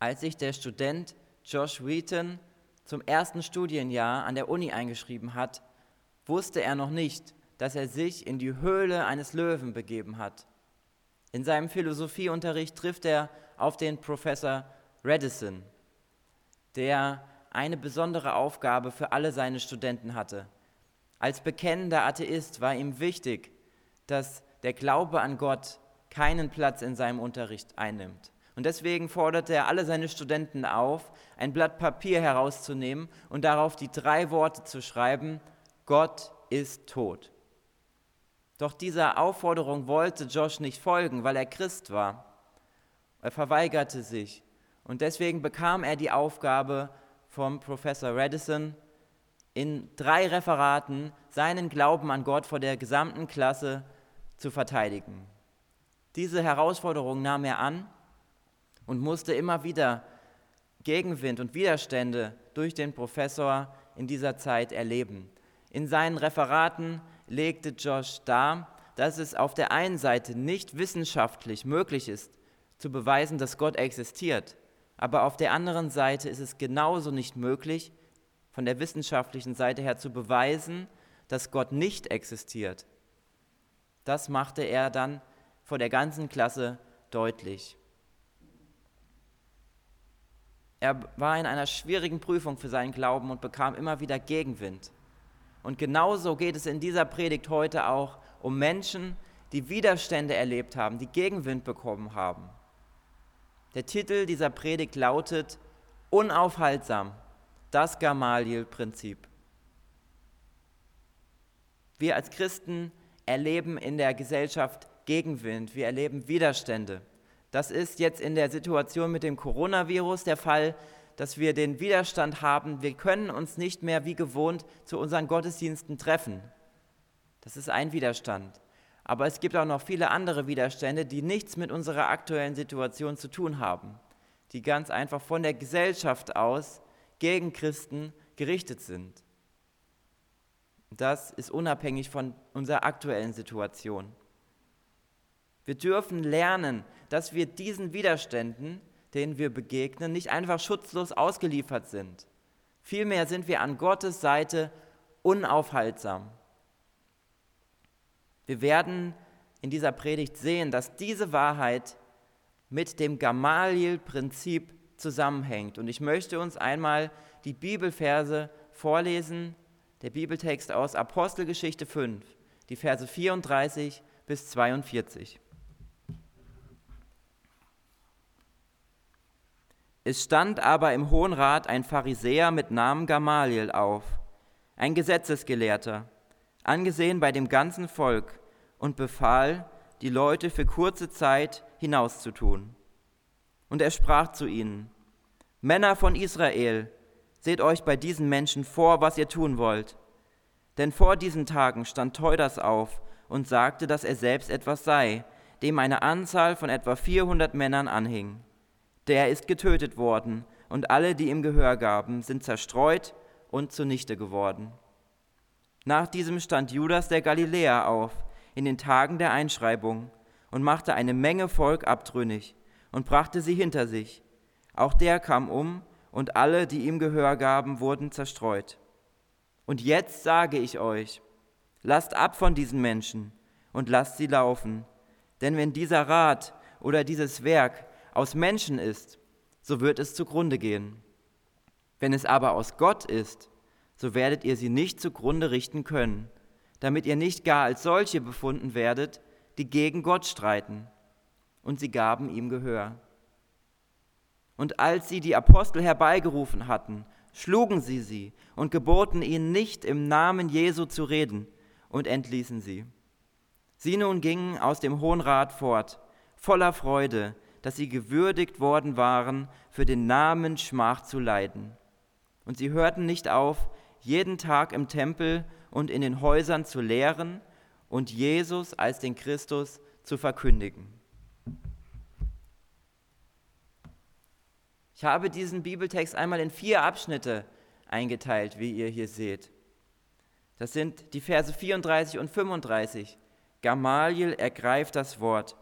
Als sich der Student Josh Wheaton zum ersten Studienjahr an der Uni eingeschrieben hat, wusste er noch nicht, dass er sich in die Höhle eines Löwen begeben hat. In seinem Philosophieunterricht trifft er auf den Professor Redison, der eine besondere Aufgabe für alle seine Studenten hatte. Als bekennender Atheist war ihm wichtig, dass der Glaube an Gott keinen Platz in seinem Unterricht einnimmt. Und deswegen forderte er alle seine Studenten auf, ein Blatt Papier herauszunehmen und darauf die drei Worte zu schreiben, Gott ist tot. Doch dieser Aufforderung wollte Josh nicht folgen, weil er Christ war. Er verweigerte sich. Und deswegen bekam er die Aufgabe vom Professor Redison, in drei Referaten seinen Glauben an Gott vor der gesamten Klasse zu verteidigen. Diese Herausforderung nahm er an und musste immer wieder Gegenwind und Widerstände durch den Professor in dieser Zeit erleben. In seinen Referaten legte Josh dar, dass es auf der einen Seite nicht wissenschaftlich möglich ist, zu beweisen, dass Gott existiert, aber auf der anderen Seite ist es genauso nicht möglich, von der wissenschaftlichen Seite her zu beweisen, dass Gott nicht existiert. Das machte er dann vor der ganzen Klasse deutlich. Er war in einer schwierigen Prüfung für seinen Glauben und bekam immer wieder Gegenwind. Und genauso geht es in dieser Predigt heute auch um Menschen, die Widerstände erlebt haben, die Gegenwind bekommen haben. Der Titel dieser Predigt lautet Unaufhaltsam, das Gamaliel-Prinzip. Wir als Christen erleben in der Gesellschaft Gegenwind, wir erleben Widerstände. Das ist jetzt in der Situation mit dem Coronavirus der Fall, dass wir den Widerstand haben, wir können uns nicht mehr wie gewohnt zu unseren Gottesdiensten treffen. Das ist ein Widerstand. Aber es gibt auch noch viele andere Widerstände, die nichts mit unserer aktuellen Situation zu tun haben, die ganz einfach von der Gesellschaft aus gegen Christen gerichtet sind. Das ist unabhängig von unserer aktuellen Situation. Wir dürfen lernen, dass wir diesen Widerständen, denen wir begegnen, nicht einfach schutzlos ausgeliefert sind. Vielmehr sind wir an Gottes Seite unaufhaltsam. Wir werden in dieser Predigt sehen, dass diese Wahrheit mit dem Gamaliel-Prinzip zusammenhängt. Und ich möchte uns einmal die Bibelverse vorlesen, der Bibeltext aus Apostelgeschichte 5, die Verse 34 bis 42. Es stand aber im Hohen Rat ein Pharisäer mit Namen Gamaliel auf, ein Gesetzesgelehrter, angesehen bei dem ganzen Volk, und befahl, die Leute für kurze Zeit hinauszutun. Und er sprach zu ihnen, Männer von Israel, seht euch bei diesen Menschen vor, was ihr tun wollt. Denn vor diesen Tagen stand Teudas auf und sagte, dass er selbst etwas sei, dem eine Anzahl von etwa 400 Männern anhing der ist getötet worden, und alle, die ihm Gehör gaben, sind zerstreut und zunichte geworden. Nach diesem stand Judas der Galiläer auf, in den Tagen der Einschreibung, und machte eine Menge Volk abtrünnig und brachte sie hinter sich. Auch der kam um, und alle, die ihm Gehör gaben, wurden zerstreut. Und jetzt sage ich euch, lasst ab von diesen Menschen und lasst sie laufen, denn wenn dieser Rat oder dieses Werk aus Menschen ist, so wird es zugrunde gehen. Wenn es aber aus Gott ist, so werdet ihr sie nicht zugrunde richten können, damit ihr nicht gar als solche befunden werdet, die gegen Gott streiten. Und sie gaben ihm Gehör. Und als sie die Apostel herbeigerufen hatten, schlugen sie sie und geboten ihnen nicht im Namen Jesu zu reden und entließen sie. Sie nun gingen aus dem Hohen Rat fort, voller Freude, dass sie gewürdigt worden waren, für den Namen Schmach zu leiden. Und sie hörten nicht auf, jeden Tag im Tempel und in den Häusern zu lehren und Jesus als den Christus zu verkündigen. Ich habe diesen Bibeltext einmal in vier Abschnitte eingeteilt, wie ihr hier seht. Das sind die Verse 34 und 35. Gamaliel ergreift das Wort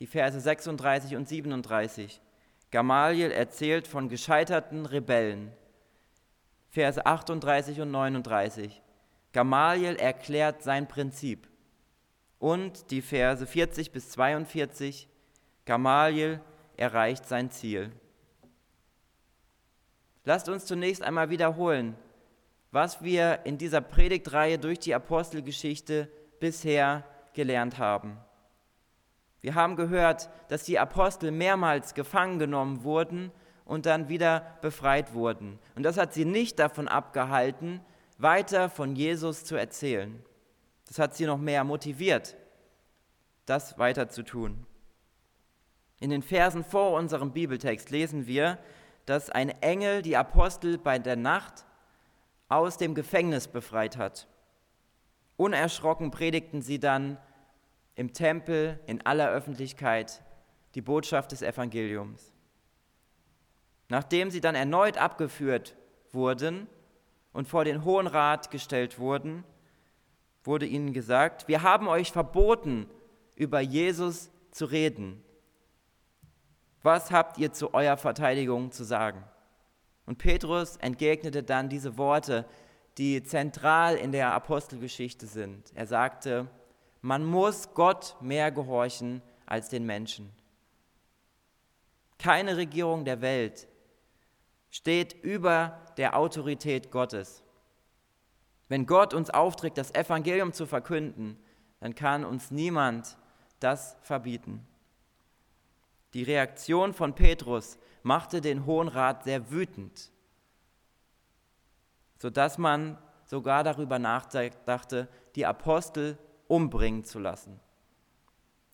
die Verse 36 und 37. Gamaliel erzählt von gescheiterten Rebellen. Verse 38 und 39. Gamaliel erklärt sein Prinzip. Und die Verse 40 bis 42. Gamaliel erreicht sein Ziel. Lasst uns zunächst einmal wiederholen, was wir in dieser Predigtreihe durch die Apostelgeschichte bisher gelernt haben. Wir haben gehört, dass die Apostel mehrmals gefangen genommen wurden und dann wieder befreit wurden. Und das hat sie nicht davon abgehalten, weiter von Jesus zu erzählen. Das hat sie noch mehr motiviert, das weiter zu tun. In den Versen vor unserem Bibeltext lesen wir, dass ein Engel die Apostel bei der Nacht aus dem Gefängnis befreit hat. Unerschrocken predigten sie dann im Tempel in aller Öffentlichkeit die Botschaft des Evangeliums. Nachdem sie dann erneut abgeführt wurden und vor den Hohen Rat gestellt wurden, wurde ihnen gesagt, wir haben euch verboten, über Jesus zu reden. Was habt ihr zu eurer Verteidigung zu sagen? Und Petrus entgegnete dann diese Worte, die zentral in der Apostelgeschichte sind. Er sagte, man muss Gott mehr gehorchen als den Menschen. Keine Regierung der Welt steht über der Autorität Gottes. Wenn Gott uns aufträgt, das Evangelium zu verkünden, dann kann uns niemand das verbieten. Die Reaktion von Petrus machte den Hohen Rat sehr wütend, sodass man sogar darüber nachdachte, die Apostel umbringen zu lassen.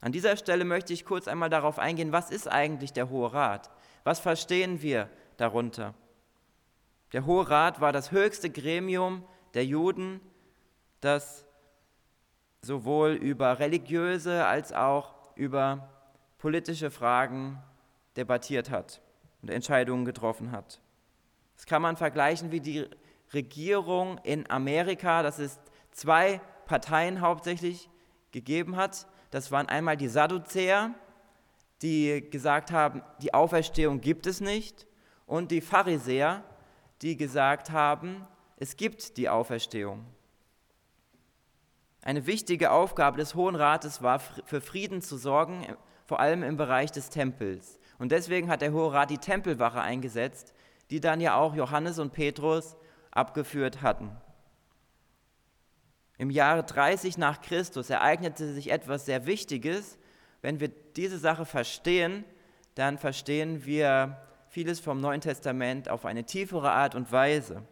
An dieser Stelle möchte ich kurz einmal darauf eingehen, was ist eigentlich der Hohe Rat? Was verstehen wir darunter? Der Hohe Rat war das höchste Gremium der Juden, das sowohl über religiöse als auch über politische Fragen debattiert hat und Entscheidungen getroffen hat. Das kann man vergleichen wie die Regierung in Amerika, das ist zwei Parteien hauptsächlich gegeben hat. Das waren einmal die Sadduzäer, die gesagt haben, die Auferstehung gibt es nicht, und die Pharisäer, die gesagt haben, es gibt die Auferstehung. Eine wichtige Aufgabe des Hohen Rates war, für Frieden zu sorgen, vor allem im Bereich des Tempels. Und deswegen hat der Hohe Rat die Tempelwache eingesetzt, die dann ja auch Johannes und Petrus abgeführt hatten. Im Jahre 30 nach Christus ereignete sich etwas sehr Wichtiges. Wenn wir diese Sache verstehen, dann verstehen wir vieles vom Neuen Testament auf eine tiefere Art und Weise.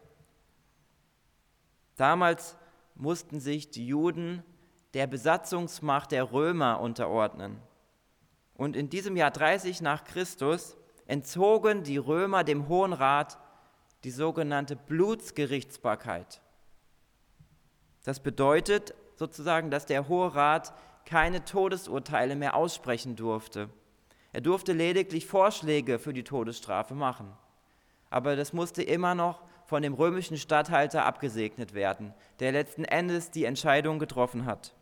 Damals mussten sich die Juden der Besatzungsmacht der Römer unterordnen. Und in diesem Jahr 30 nach Christus entzogen die Römer dem Hohen Rat die sogenannte Blutsgerichtsbarkeit. Das bedeutet sozusagen, dass der Hohe Rat keine Todesurteile mehr aussprechen durfte. Er durfte lediglich Vorschläge für die Todesstrafe machen. Aber das musste immer noch von dem römischen Statthalter abgesegnet werden, der letzten Endes die Entscheidung getroffen hat.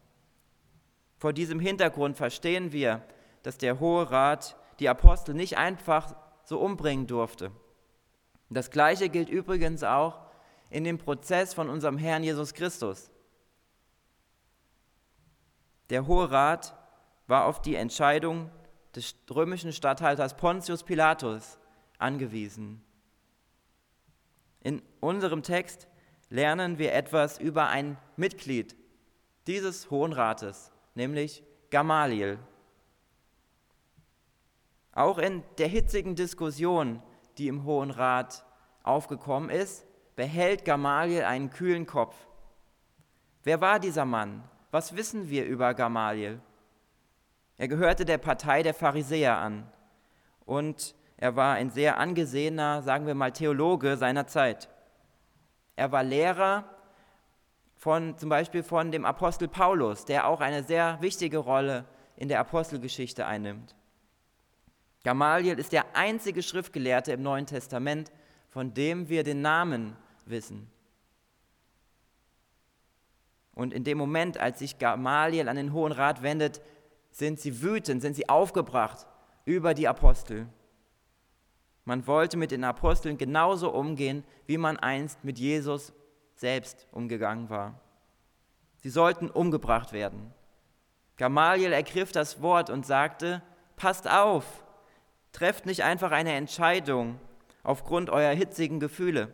Vor diesem Hintergrund verstehen wir, dass der Hohe Rat die Apostel nicht einfach so umbringen durfte. Das Gleiche gilt übrigens auch in dem Prozess von unserem Herrn Jesus Christus. Der Hohe Rat war auf die Entscheidung des römischen Statthalters Pontius Pilatus angewiesen. In unserem Text lernen wir etwas über ein Mitglied dieses Hohen Rates, nämlich Gamaliel. Auch in der hitzigen Diskussion, die im Hohen Rat aufgekommen ist, behält Gamaliel einen kühlen Kopf. Wer war dieser Mann? Was wissen wir über Gamaliel? Er gehörte der Partei der Pharisäer an und er war ein sehr angesehener, sagen wir mal, Theologe seiner Zeit. Er war Lehrer von zum Beispiel von dem Apostel Paulus, der auch eine sehr wichtige Rolle in der Apostelgeschichte einnimmt. Gamaliel ist der einzige Schriftgelehrte im Neuen Testament, von dem wir den Namen wissen. Und in dem Moment, als sich Gamaliel an den Hohen Rat wendet, sind sie wütend, sind sie aufgebracht über die Apostel. Man wollte mit den Aposteln genauso umgehen, wie man einst mit Jesus selbst umgegangen war. Sie sollten umgebracht werden. Gamaliel ergriff das Wort und sagte, passt auf, trefft nicht einfach eine Entscheidung aufgrund eurer hitzigen Gefühle,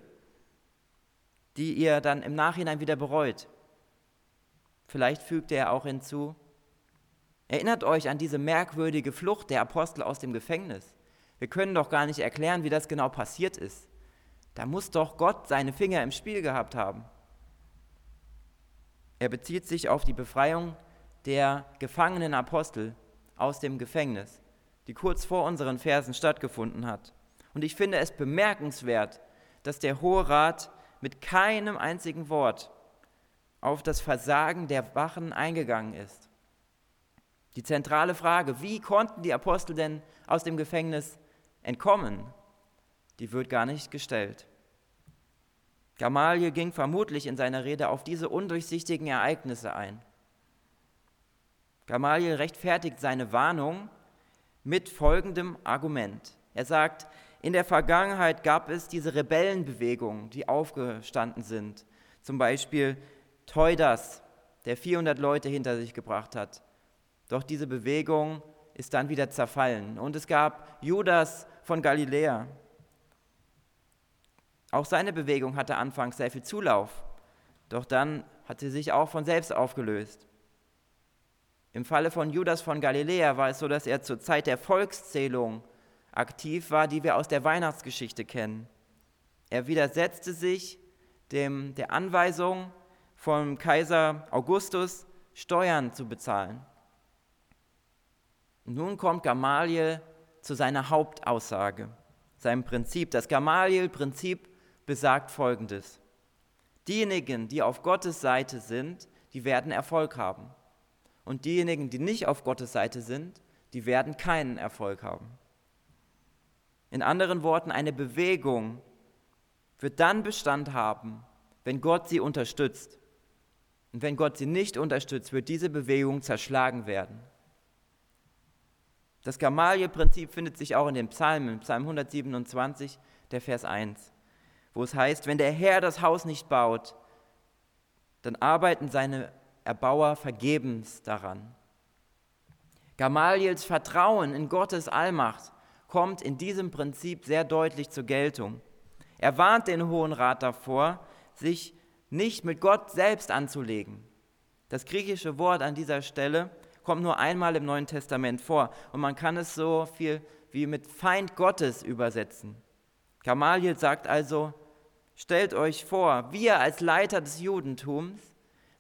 die ihr dann im Nachhinein wieder bereut. Vielleicht fügte er auch hinzu, erinnert euch an diese merkwürdige Flucht der Apostel aus dem Gefängnis. Wir können doch gar nicht erklären, wie das genau passiert ist. Da muss doch Gott seine Finger im Spiel gehabt haben. Er bezieht sich auf die Befreiung der gefangenen Apostel aus dem Gefängnis, die kurz vor unseren Versen stattgefunden hat. Und ich finde es bemerkenswert, dass der Hohe Rat mit keinem einzigen Wort auf das Versagen der Wachen eingegangen ist. Die zentrale Frage, wie konnten die Apostel denn aus dem Gefängnis entkommen, die wird gar nicht gestellt. Gamaliel ging vermutlich in seiner Rede auf diese undurchsichtigen Ereignisse ein. Gamaliel rechtfertigt seine Warnung mit folgendem Argument. Er sagt, in der Vergangenheit gab es diese Rebellenbewegungen, die aufgestanden sind. Zum Beispiel Teudas, der 400 Leute hinter sich gebracht hat. Doch diese Bewegung ist dann wieder zerfallen. Und es gab Judas von Galiläa, auch seine Bewegung hatte anfangs sehr viel Zulauf, doch dann hat sie sich auch von selbst aufgelöst. Im Falle von Judas von Galiläa war es so, dass er zur Zeit der Volkszählung aktiv war, die wir aus der Weihnachtsgeschichte kennen. Er widersetzte sich dem, der Anweisung vom Kaiser Augustus, Steuern zu bezahlen. nun kommt Gamaliel zu seiner Hauptaussage, seinem Prinzip. Das Gamaliel-Prinzip besagt Folgendes. Diejenigen, die auf Gottes Seite sind, die werden Erfolg haben. Und diejenigen, die nicht auf Gottes Seite sind, die werden keinen Erfolg haben. In anderen Worten, eine Bewegung wird dann Bestand haben, wenn Gott sie unterstützt. Und wenn Gott sie nicht unterstützt, wird diese Bewegung zerschlagen werden. Das Gamaliel-Prinzip findet sich auch in den Psalmen, Psalm 127, der Vers 1 wo es heißt, wenn der Herr das Haus nicht baut, dann arbeiten seine Erbauer vergebens daran. Gamaliels Vertrauen in Gottes Allmacht kommt in diesem Prinzip sehr deutlich zur Geltung. Er warnt den Hohen Rat davor, sich nicht mit Gott selbst anzulegen. Das griechische Wort an dieser Stelle kommt nur einmal im Neuen Testament vor und man kann es so viel wie mit Feind Gottes übersetzen. Gamaliel sagt also, Stellt euch vor, wir als Leiter des Judentums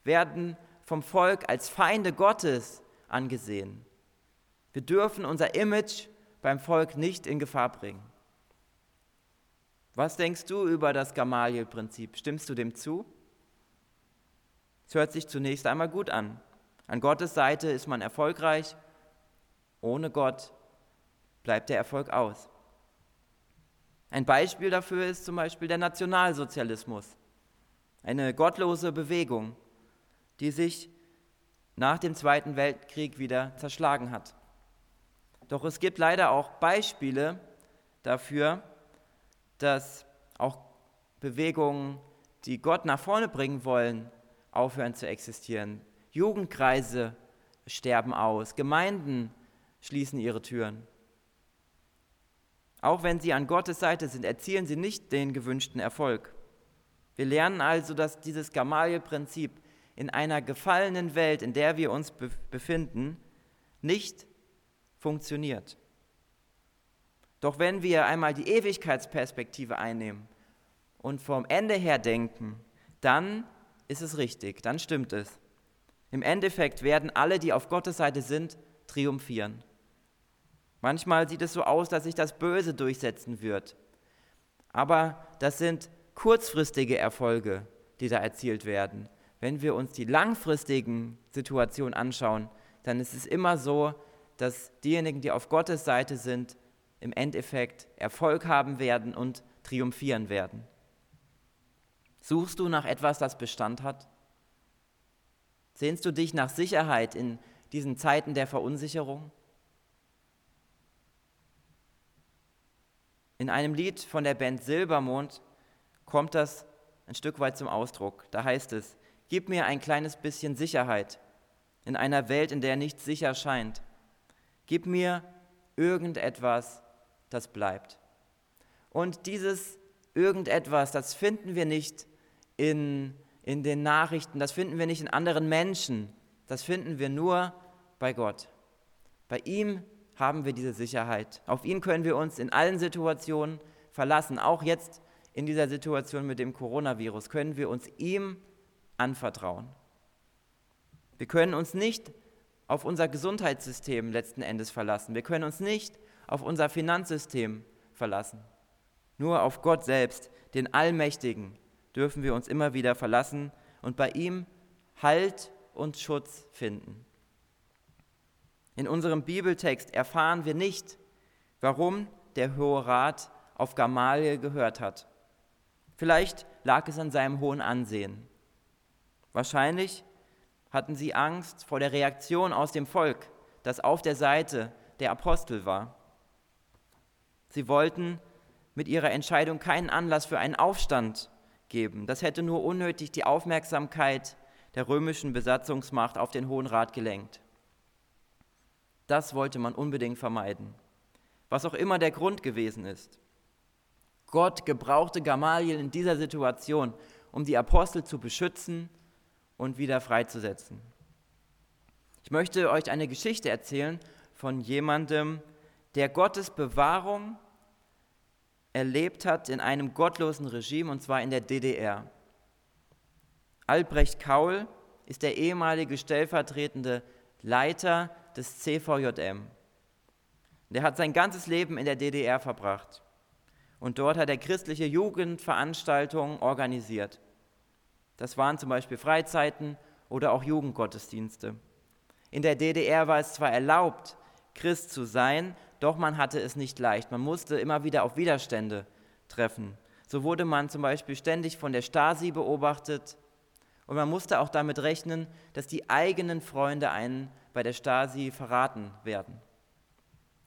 werden vom Volk als Feinde Gottes angesehen. Wir dürfen unser Image beim Volk nicht in Gefahr bringen. Was denkst du über das Gamaliel-Prinzip? Stimmst du dem zu? Es hört sich zunächst einmal gut an. An Gottes Seite ist man erfolgreich, ohne Gott bleibt der Erfolg aus. Ein Beispiel dafür ist zum Beispiel der Nationalsozialismus, eine gottlose Bewegung, die sich nach dem Zweiten Weltkrieg wieder zerschlagen hat. Doch es gibt leider auch Beispiele dafür, dass auch Bewegungen, die Gott nach vorne bringen wollen, aufhören zu existieren. Jugendkreise sterben aus, Gemeinden schließen ihre Türen. Auch wenn sie an Gottes Seite sind, erzielen sie nicht den gewünschten Erfolg. Wir lernen also, dass dieses Gamaliel-Prinzip in einer gefallenen Welt, in der wir uns befinden, nicht funktioniert. Doch wenn wir einmal die Ewigkeitsperspektive einnehmen und vom Ende her denken, dann ist es richtig, dann stimmt es. Im Endeffekt werden alle, die auf Gottes Seite sind, triumphieren. Manchmal sieht es so aus, dass sich das Böse durchsetzen wird. Aber das sind kurzfristige Erfolge, die da erzielt werden. Wenn wir uns die langfristigen Situationen anschauen, dann ist es immer so, dass diejenigen, die auf Gottes Seite sind, im Endeffekt Erfolg haben werden und triumphieren werden. Suchst du nach etwas, das Bestand hat? Sehnst du dich nach Sicherheit in diesen Zeiten der Verunsicherung? In einem Lied von der Band Silbermond kommt das ein Stück weit zum Ausdruck. Da heißt es, gib mir ein kleines bisschen Sicherheit in einer Welt, in der nichts sicher scheint. Gib mir irgendetwas, das bleibt. Und dieses irgendetwas, das finden wir nicht in, in den Nachrichten, das finden wir nicht in anderen Menschen, das finden wir nur bei Gott. Bei ihm haben wir diese Sicherheit. Auf ihn können wir uns in allen Situationen verlassen. Auch jetzt in dieser Situation mit dem Coronavirus können wir uns ihm anvertrauen. Wir können uns nicht auf unser Gesundheitssystem letzten Endes verlassen. Wir können uns nicht auf unser Finanzsystem verlassen. Nur auf Gott selbst, den Allmächtigen, dürfen wir uns immer wieder verlassen und bei ihm Halt und Schutz finden. In unserem Bibeltext erfahren wir nicht, warum der Hohe Rat auf Gamaliel gehört hat. Vielleicht lag es an seinem hohen Ansehen. Wahrscheinlich hatten sie Angst vor der Reaktion aus dem Volk, das auf der Seite der Apostel war. Sie wollten mit ihrer Entscheidung keinen Anlass für einen Aufstand geben. Das hätte nur unnötig die Aufmerksamkeit der römischen Besatzungsmacht auf den Hohen Rat gelenkt. Das wollte man unbedingt vermeiden. Was auch immer der Grund gewesen ist. Gott gebrauchte Gamaliel in dieser Situation, um die Apostel zu beschützen und wieder freizusetzen. Ich möchte euch eine Geschichte erzählen von jemandem, der Gottes Bewahrung erlebt hat in einem gottlosen Regime, und zwar in der DDR. Albrecht Kaul ist der ehemalige stellvertretende Leiter des CVJM. Der hat sein ganzes Leben in der DDR verbracht. Und dort hat er christliche Jugendveranstaltungen organisiert. Das waren zum Beispiel Freizeiten oder auch Jugendgottesdienste. In der DDR war es zwar erlaubt, Christ zu sein, doch man hatte es nicht leicht. Man musste immer wieder auf Widerstände treffen. So wurde man zum Beispiel ständig von der Stasi beobachtet und man musste auch damit rechnen, dass die eigenen Freunde einen bei der Stasi verraten werden.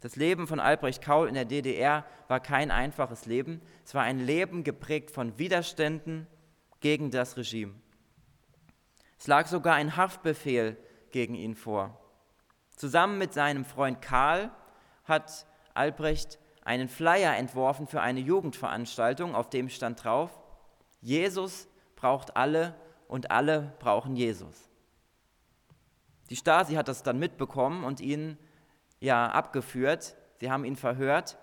Das Leben von Albrecht Kaul in der DDR war kein einfaches Leben. Es war ein Leben geprägt von Widerständen gegen das Regime. Es lag sogar ein Haftbefehl gegen ihn vor. Zusammen mit seinem Freund Karl hat Albrecht einen Flyer entworfen für eine Jugendveranstaltung, auf dem stand drauf, Jesus braucht alle und alle brauchen Jesus. Die Stasi hat das dann mitbekommen und ihn ja abgeführt. Sie haben ihn verhört,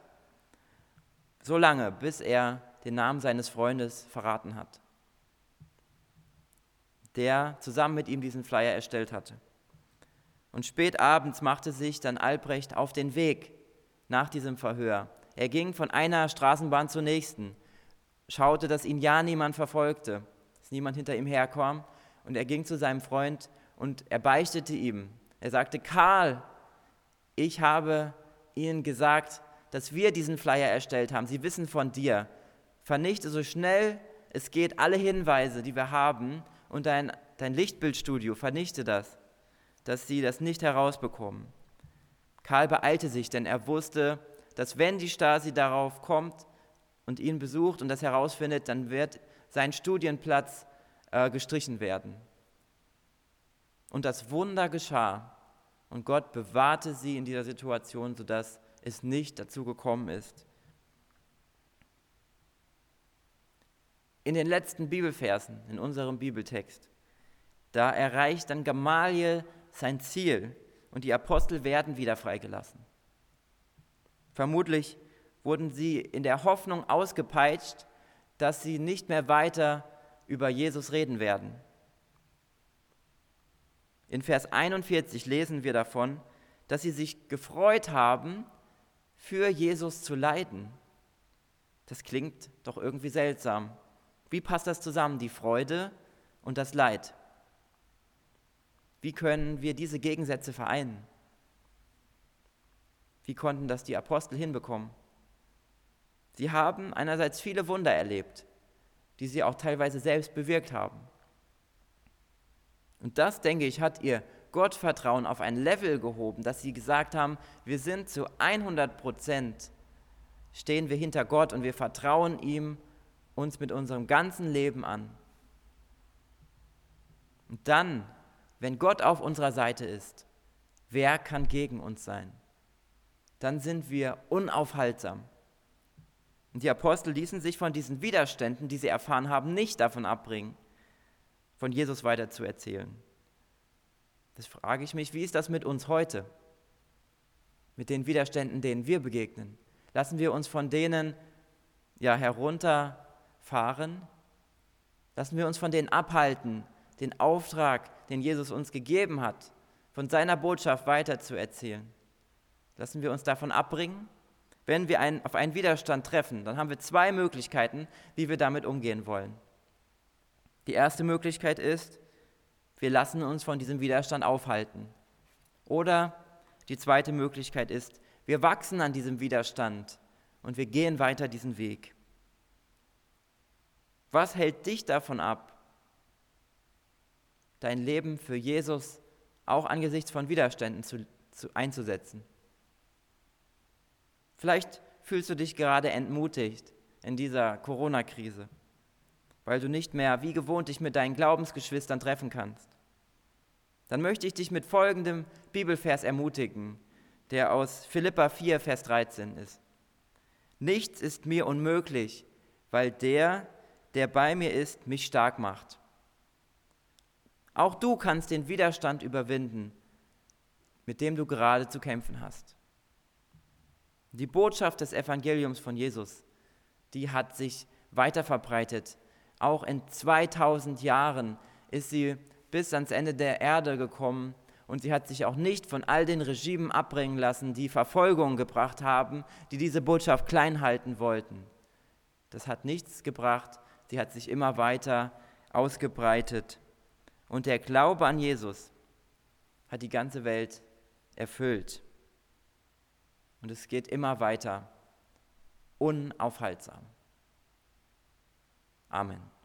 so lange, bis er den Namen seines Freundes verraten hat, der zusammen mit ihm diesen Flyer erstellt hatte. Und spät abends machte sich dann Albrecht auf den Weg nach diesem Verhör. Er ging von einer Straßenbahn zur nächsten, schaute, dass ihn ja niemand verfolgte, dass niemand hinter ihm herkam. Und er ging zu seinem Freund und er beichtete ihm. Er sagte, Karl, ich habe ihnen gesagt, dass wir diesen Flyer erstellt haben. Sie wissen von dir. Vernichte so schnell es geht alle Hinweise, die wir haben, und dein, dein Lichtbildstudio, vernichte das, dass sie das nicht herausbekommen. Karl beeilte sich, denn er wusste, dass wenn die Stasi darauf kommt und ihn besucht und das herausfindet, dann wird sein Studienplatz äh, gestrichen werden. Und das Wunder geschah. Und Gott bewahrte sie in dieser Situation, sodass es nicht dazu gekommen ist. In den letzten Bibelversen, in unserem Bibeltext, da erreicht dann Gamaliel sein Ziel und die Apostel werden wieder freigelassen. Vermutlich wurden sie in der Hoffnung ausgepeitscht, dass sie nicht mehr weiter über Jesus reden werden. In Vers 41 lesen wir davon, dass sie sich gefreut haben, für Jesus zu leiden. Das klingt doch irgendwie seltsam. Wie passt das zusammen, die Freude und das Leid? Wie können wir diese Gegensätze vereinen? Wie konnten das die Apostel hinbekommen? Sie haben einerseits viele Wunder erlebt, die sie auch teilweise selbst bewirkt haben. Und das, denke ich, hat ihr Gottvertrauen auf ein Level gehoben, dass sie gesagt haben, wir sind zu 100 Prozent stehen wir hinter Gott und wir vertrauen ihm uns mit unserem ganzen Leben an. Und dann, wenn Gott auf unserer Seite ist, wer kann gegen uns sein? Dann sind wir unaufhaltsam. Und die Apostel ließen sich von diesen Widerständen, die sie erfahren haben, nicht davon abbringen, von Jesus weiter zu erzählen. Das frage ich mich, wie ist das mit uns heute? Mit den Widerständen, denen wir begegnen? Lassen wir uns von denen ja herunterfahren? Lassen wir uns von denen abhalten, den Auftrag, den Jesus uns gegeben hat, von seiner Botschaft weiterzuerzählen? Lassen wir uns davon abbringen? Wenn wir einen, auf einen Widerstand treffen, dann haben wir zwei Möglichkeiten, wie wir damit umgehen wollen. Die erste Möglichkeit ist, wir lassen uns von diesem Widerstand aufhalten. Oder die zweite Möglichkeit ist, wir wachsen an diesem Widerstand und wir gehen weiter diesen Weg. Was hält dich davon ab, dein Leben für Jesus auch angesichts von Widerständen zu, zu, einzusetzen? Vielleicht fühlst du dich gerade entmutigt in dieser Corona-Krise, weil du nicht mehr wie gewohnt dich mit deinen Glaubensgeschwistern treffen kannst. Dann möchte ich dich mit folgendem Bibelvers ermutigen, der aus Philippa 4, Vers 13 ist. Nichts ist mir unmöglich, weil der, der bei mir ist, mich stark macht. Auch du kannst den Widerstand überwinden, mit dem du gerade zu kämpfen hast. Die Botschaft des Evangeliums von Jesus, die hat sich weiter verbreitet. Auch in 2000 Jahren ist sie bis ans Ende der Erde gekommen und sie hat sich auch nicht von all den Regimen abbringen lassen, die Verfolgung gebracht haben, die diese Botschaft klein halten wollten. Das hat nichts gebracht, sie hat sich immer weiter ausgebreitet. Und der Glaube an Jesus hat die ganze Welt erfüllt. Und es geht immer weiter, unaufhaltsam. Amen.